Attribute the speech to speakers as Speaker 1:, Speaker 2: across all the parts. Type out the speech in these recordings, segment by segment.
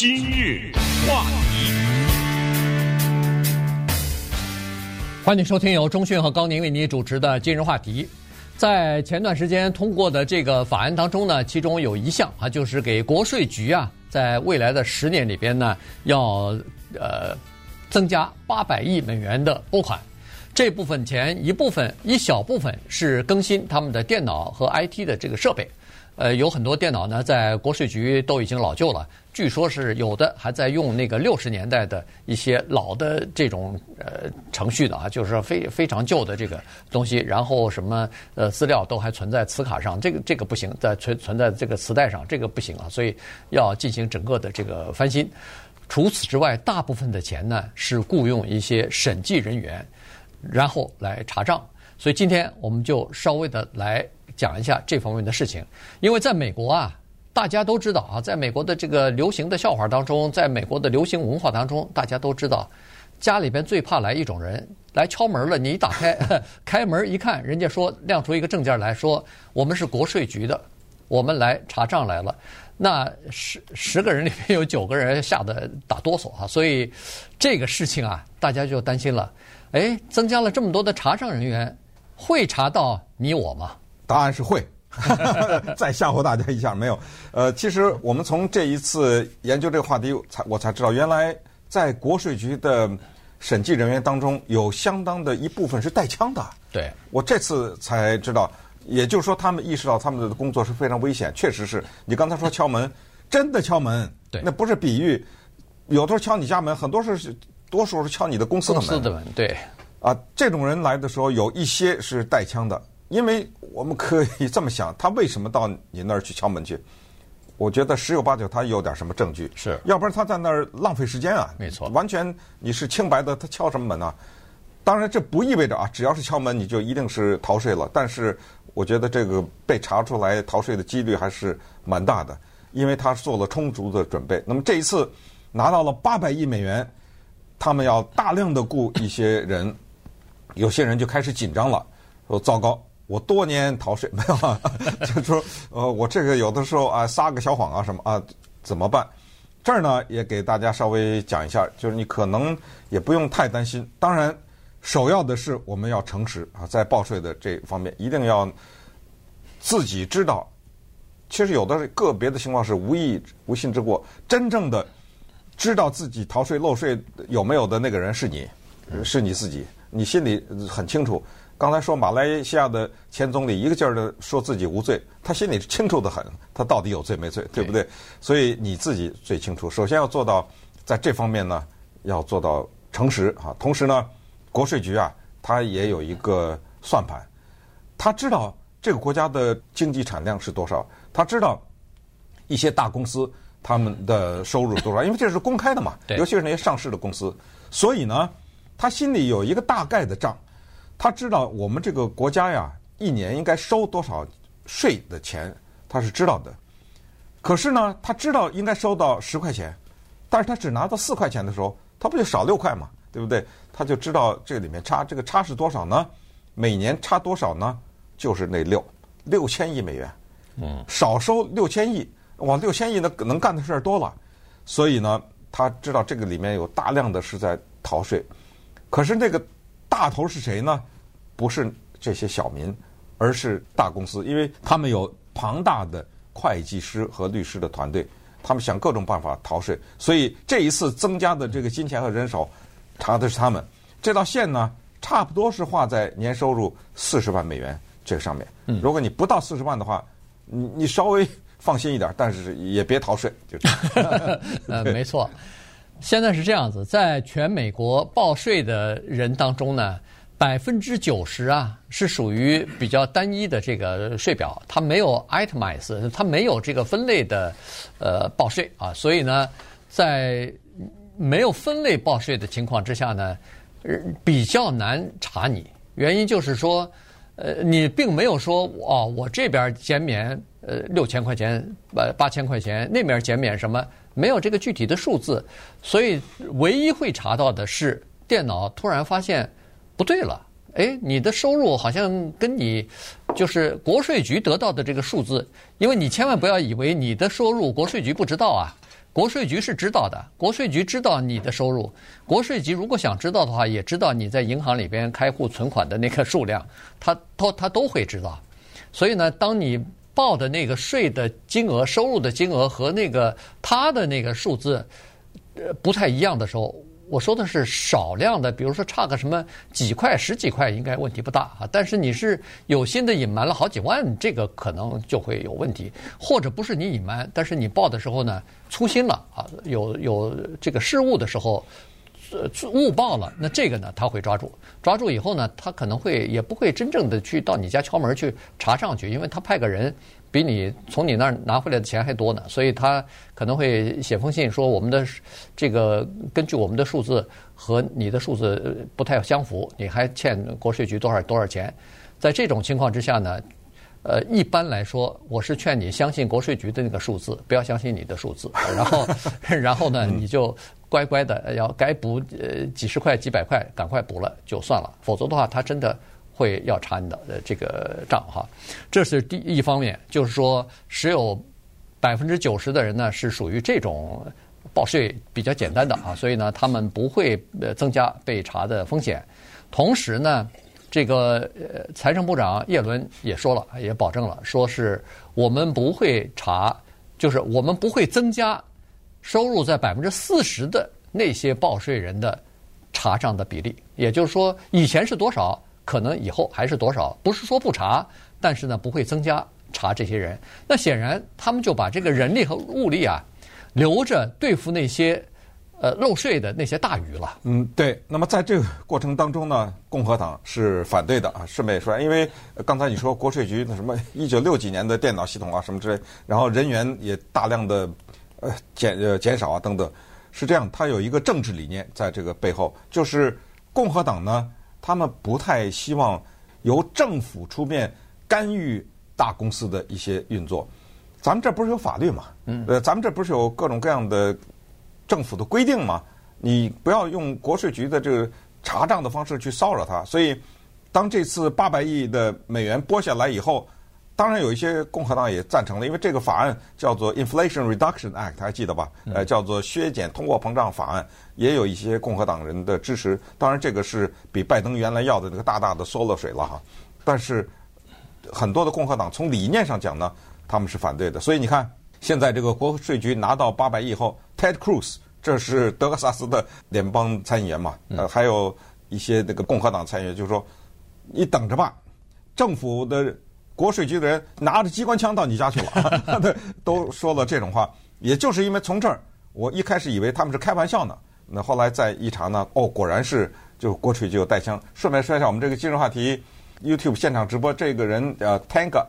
Speaker 1: 今日话题，
Speaker 2: 欢迎收听由中讯和高宁为您主持的今日话题。在前段时间通过的这个法案当中呢，其中有一项啊，就是给国税局啊，在未来的十年里边呢，要呃增加八百亿美元的拨款。这部分钱一部分一小部分是更新他们的电脑和 IT 的这个设备。呃，有很多电脑呢，在国税局都已经老旧了，据说是有的还在用那个六十年代的一些老的这种呃程序的啊，就是非非常旧的这个东西，然后什么呃资料都还存在磁卡上，这个这个不行，在存存在这个磁带上，这个不行啊，所以要进行整个的这个翻新。除此之外，大部分的钱呢是雇佣一些审计人员，然后来查账。所以今天我们就稍微的来。讲一下这方面的事情，因为在美国啊，大家都知道啊，在美国的这个流行的笑话当中，在美国的流行文化当中，大家都知道，家里边最怕来一种人来敲门了，你一打开，开门一看，人家说亮出一个证件来说，我们是国税局的，我们来查账来了，那十十个人里面有九个人吓得打哆嗦啊，所以这个事情啊，大家就担心了，哎，增加了这么多的查账人员，会查到你我吗？
Speaker 3: 答案是会，再吓唬大家一下没有？呃，其实我们从这一次研究这个话题，才我才知道，原来在国税局的审计人员当中，有相当的一部分是带枪的。
Speaker 2: 对，
Speaker 3: 我这次才知道，也就是说，他们意识到他们的工作是非常危险。确实是你刚才说敲门，真的敲门，
Speaker 2: 对，
Speaker 3: 那不是比喻。有的时候敲你家门，很多时候是多数是敲你的公司的门。
Speaker 2: 公司的门，对。
Speaker 3: 啊，这种人来的时候，有一些是带枪的。因为我们可以这么想，他为什么到你那儿去敲门去？我觉得十有八九他有点什么证据，
Speaker 2: 是，
Speaker 3: 要不然他在那儿浪费时间啊。
Speaker 2: 没错，
Speaker 3: 完全你是清白的，他敲什么门呢？当然，这不意味着啊，只要是敲门你就一定是逃税了。但是我觉得这个被查出来逃税的几率还是蛮大的，因为他做了充足的准备。那么这一次拿到了八百亿美元，他们要大量的雇一些人，有些人就开始紧张了，说糟糕。我多年逃税没有啊，就说，呃，我这个有的时候啊撒个小谎啊什么啊怎么办？这儿呢也给大家稍微讲一下，就是你可能也不用太担心。当然，首要的是我们要诚实啊，在报税的这方面一定要自己知道。其实有的个别的情况是无意无心之过，真正的知道自己逃税漏税有没有的那个人是你，是你自己，你心里很清楚。刚才说马来西亚的前总理一个劲儿的说自己无罪，他心里清楚得很，他到底有罪没罪，对不对？所以你自己最清楚。首先要做到在这方面呢，要做到诚实啊。同时呢，国税局啊，他也有一个算盘，他知道这个国家的经济产量是多少，他知道一些大公司他们的收入多少，因为这是公开的嘛，尤其是那些上市的公司，所以呢，他心里有一个大概的账。他知道我们这个国家呀，一年应该收多少税的钱，他是知道的。可是呢，他知道应该收到十块钱，但是他只拿到四块钱的时候，他不就少六块嘛，对不对？他就知道这里面差，这个差是多少呢？每年差多少呢？就是那六六千亿美元。嗯，少收六千亿，哇，六千亿那能干的事儿多了。所以呢，他知道这个里面有大量的是在逃税。可是那个。大头是谁呢？不是这些小民，而是大公司，因为他们有庞大的会计师和律师的团队，他们想各种办法逃税，所以这一次增加的这个金钱和人手，查的是他们。这道线呢，差不多是画在年收入四十万美元这个上面。如果你不到四十万的话，你你稍微放心一点，但是也别逃税。就
Speaker 2: 呃，没错。现在是这样子，在全美国报税的人当中呢，百分之九十啊是属于比较单一的这个税表，它没有 itemize，它没有这个分类的呃报税啊，所以呢，在没有分类报税的情况之下呢，比较难查你。原因就是说，呃，你并没有说哦，我这边减免呃六千块钱、八八千块钱，那边减免什么。没有这个具体的数字，所以唯一会查到的是电脑突然发现不对了。哎，你的收入好像跟你就是国税局得到的这个数字，因为你千万不要以为你的收入国税局不知道啊。国税局是知道的，国税局知道你的收入。国税局如果想知道的话，也知道你在银行里边开户存款的那个数量，他都他都会知道。所以呢，当你报的那个税的金额、收入的金额和那个他的那个数字，呃，不太一样的时候。我说的是少量的，比如说差个什么几块、十几块，应该问题不大啊。但是你是有心的隐瞒了好几万，这个可能就会有问题。或者不是你隐瞒，但是你报的时候呢粗心了啊，有有这个失误的时候，呃误报了，那这个呢他会抓住，抓住以后呢，他可能会也不会真正的去到你家敲门去查账去，因为他派个人。比你从你那儿拿回来的钱还多呢，所以他可能会写封信说，我们的这个根据我们的数字和你的数字不太相符，你还欠国税局多少多少钱？在这种情况之下呢，呃，一般来说，我是劝你相信国税局的那个数字，不要相信你的数字。然后，然后呢，你就乖乖的要该补呃几十块几百块，赶快补了就算了，否则的话，他真的。会要查你的这个账哈，这是第一方面，就是说，只有百分之九十的人呢是属于这种报税比较简单的啊，所以呢，他们不会增加被查的风险。同时呢，这个呃财政部长叶伦也说了，也保证了，说是我们不会查，就是我们不会增加收入在百分之四十的那些报税人的查账的比例，也就是说，以前是多少？可能以后还是多少？不是说不查，但是呢，不会增加查这些人。那显然他们就把这个人力和物力啊，留着对付那些呃漏税的那些大鱼了。
Speaker 3: 嗯，对。那么在这个过程当中呢，共和党是反对的啊。顺便说，因为刚才你说国税局那什么一九六几年的电脑系统啊什么之类，然后人员也大量的呃减呃减少啊等等，是这样。它有一个政治理念在这个背后，就是共和党呢。他们不太希望由政府出面干预大公司的一些运作。咱们这不是有法律吗？嗯，呃，咱们这不是有各种各样的政府的规定吗？你不要用国税局的这个查账的方式去骚扰他。所以，当这次八百亿的美元拨下来以后。当然有一些共和党也赞成了，因为这个法案叫做 Inflation Reduction Act，还记得吧？呃，叫做削减通货膨胀法案，也有一些共和党人的支持。当然，这个是比拜登原来要的那个大大的缩了水了哈。但是很多的共和党从理念上讲呢，他们是反对的。所以你看，现在这个国税局拿到八百亿后，Ted Cruz 这是德克萨斯的联邦参议员嘛？呃，还有一些那个共和党参议员就是说，你等着吧，政府的。国税局的人拿着机关枪到你家去了，对，都说了这种话。也就是因为从这儿，我一开始以为他们是开玩笑呢。那后来再一查呢，哦，果然是就国税局有带枪。顺便说一下，我们这个今日话题 YouTube 现场直播，这个人呃 Tank，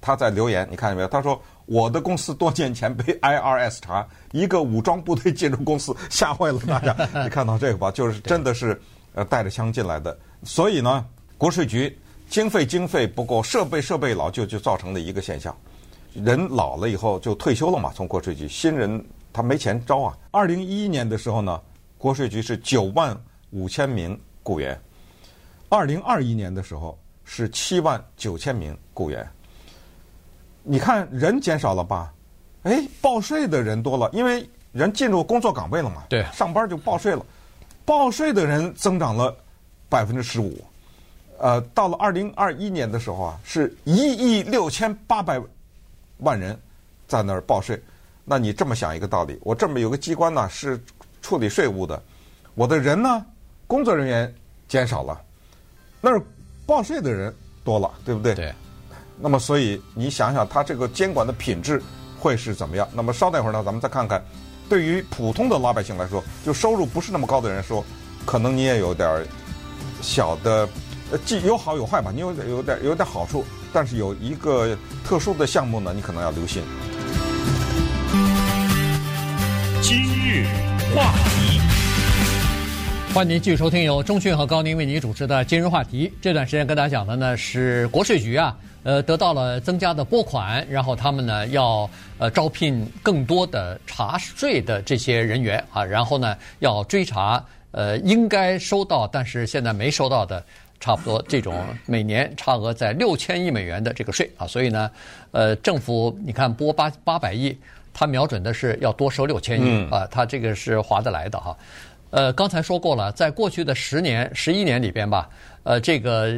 Speaker 3: 他在留言，你看见没有？他说我的公司多年前被 IRS 查，一个武装部队进入公司，吓坏了大家。你看到这个吧？就是真的是呃带着枪进来的。所以呢，国税局。经费经费不够，设备设备老旧，就造成的一个现象。人老了以后就退休了嘛，从国税局，新人他没钱招啊。二零一一年的时候呢，国税局是九万五千名雇员；二零二一年的时候是七万九千名雇员。你看人减少了吧？哎，报税的人多了，因为人进入工作岗位了嘛，
Speaker 2: 对，
Speaker 3: 上班就报税了，报税的人增长了百分之十五。呃，到了二零二一年的时候啊，是一亿六千八百万人在那儿报税。那你这么想一个道理，我这么有个机关呢，是处理税务的，我的人呢，工作人员减少了，那儿报税的人多了，对不对？
Speaker 2: 对。
Speaker 3: 那么，所以你想想，他这个监管的品质会是怎么样？那么，稍待会儿呢，咱们再看看，对于普通的老百姓来说，就收入不是那么高的人说，可能你也有点小的。既有好有坏吧，你有有点有点好处，但是有一个特殊的项目呢，你可能要留心。
Speaker 1: 今日话题，
Speaker 2: 欢迎您继续收听由中讯和高宁为您主持的《今日话题》。这段时间跟大家讲的呢是国税局啊，呃，得到了增加的拨款，然后他们呢要呃招聘更多的查税的这些人员啊，然后呢要追查呃应该收到但是现在没收到的。差不多这种每年差额在六千亿美元的这个税啊，所以呢，呃，政府你看拨八八百亿，它瞄准的是要多收六千亿啊，它这个是划得来的哈。呃，刚才说过了，在过去的十年、十一年里边吧，呃，这个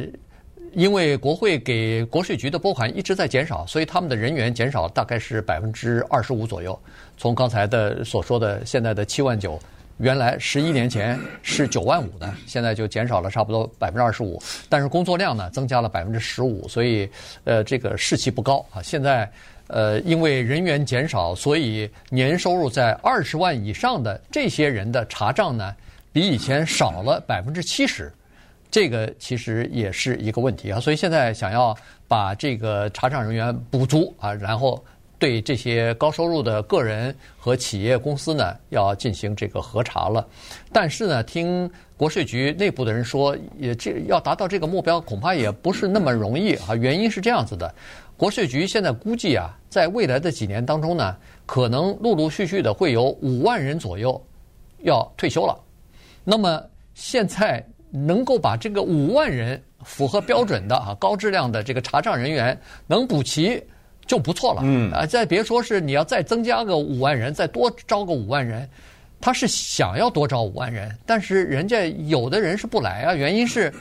Speaker 2: 因为国会给国税局的拨款一直在减少，所以他们的人员减少大概是百分之二十五左右。从刚才的所说的现在的七万九。原来十一年前是九万五的，现在就减少了差不多百分之二十五，但是工作量呢增加了百分之十五，所以呃这个士气不高啊。现在呃因为人员减少，所以年收入在二十万以上的这些人的查账呢比以前少了百分之七十，这个其实也是一个问题啊。所以现在想要把这个查账人员补足啊，然后。对这些高收入的个人和企业公司呢，要进行这个核查了。但是呢，听国税局内部的人说，也这要达到这个目标，恐怕也不是那么容易啊。原因是这样子的，国税局现在估计啊，在未来的几年当中呢，可能陆陆续续的会有五万人左右要退休了。那么现在能够把这个五万人符合标准的啊高质量的这个查账人员能补齐。就不错了，嗯。啊，再别说是你要再增加个五万人，再多招个五万人，他是想要多招五万人，但是人家有的人是不来啊，原因是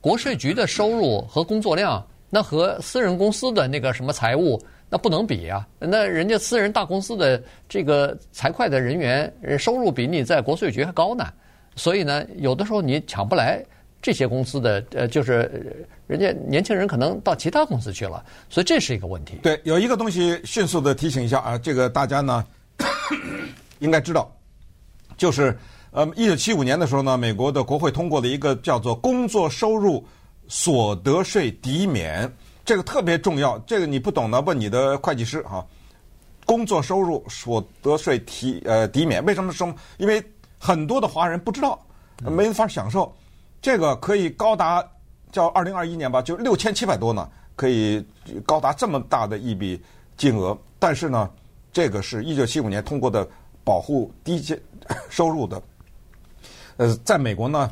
Speaker 2: 国税局的收入和工作量，那和私人公司的那个什么财务那不能比啊，那人家私人大公司的这个财会的人员收入比你在国税局还高呢，所以呢，有的时候你抢不来。这些公司的呃，就是人家年轻人可能到其他公司去了，所以这是一个问题。
Speaker 3: 对，有一个东西迅速的提醒一下啊，这个大家呢 应该知道，就是呃，一九七五年的时候呢，美国的国会通过了一个叫做工作收入所得税抵免，这个特别重要。这个你不懂的，问你的会计师哈。工作收入所得税提呃抵免，为什么说？因为很多的华人不知道，没法享受。这个可以高达叫二零二一年吧，就六千七百多呢，可以高达这么大的一笔金额。但是呢，这个是一九七五年通过的保护低阶收入的。呃，在美国呢，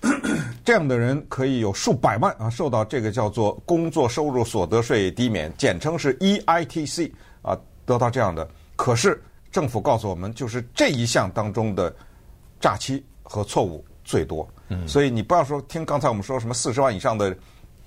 Speaker 3: 这样的人可以有数百万啊，受到这个叫做工作收入所得税抵免，简称是 EITC 啊，得到这样的。可是政府告诉我们，就是这一项当中的诈欺和错误最多。所以你不要说听刚才我们说什么四十万以上的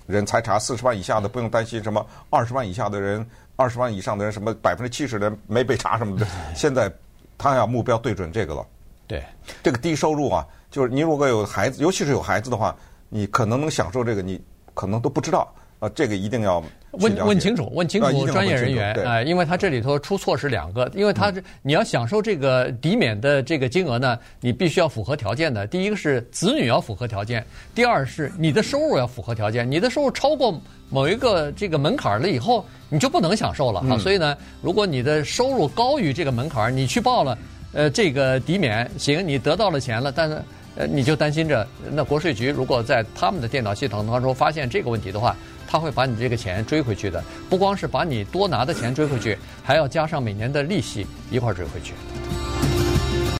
Speaker 3: 人才查，四十万以下的不用担心什么二十万以下的人，二十万以上的人什么百分之七十的人没被查什么的。现在他要目标对准这个了。
Speaker 2: 对，
Speaker 3: 这个低收入啊，就是你如果有孩子，尤其是有孩子的话，你可能能享受这个，你可能都不知道。啊，这个一定要
Speaker 2: 问问清楚，问清楚专业人员啊，因为他这里头出错是两个，因为他是你要享受这个抵免的这个金额呢，你必须要符合条件的。第一个是子女要符合条件，第二是你的收入要符合条件。你的收入超过某一个这个门槛了以后，你就不能享受了啊。所以呢，如果你的收入高于这个门槛，你去报了呃这个抵免，行，你得到了钱了，但是呃你就担心着，那国税局如果在他们的电脑系统当中发现这个问题的话。他会把你这个钱追回去的，不光是把你多拿的钱追回去，还要加上每年的利息一块儿追回去。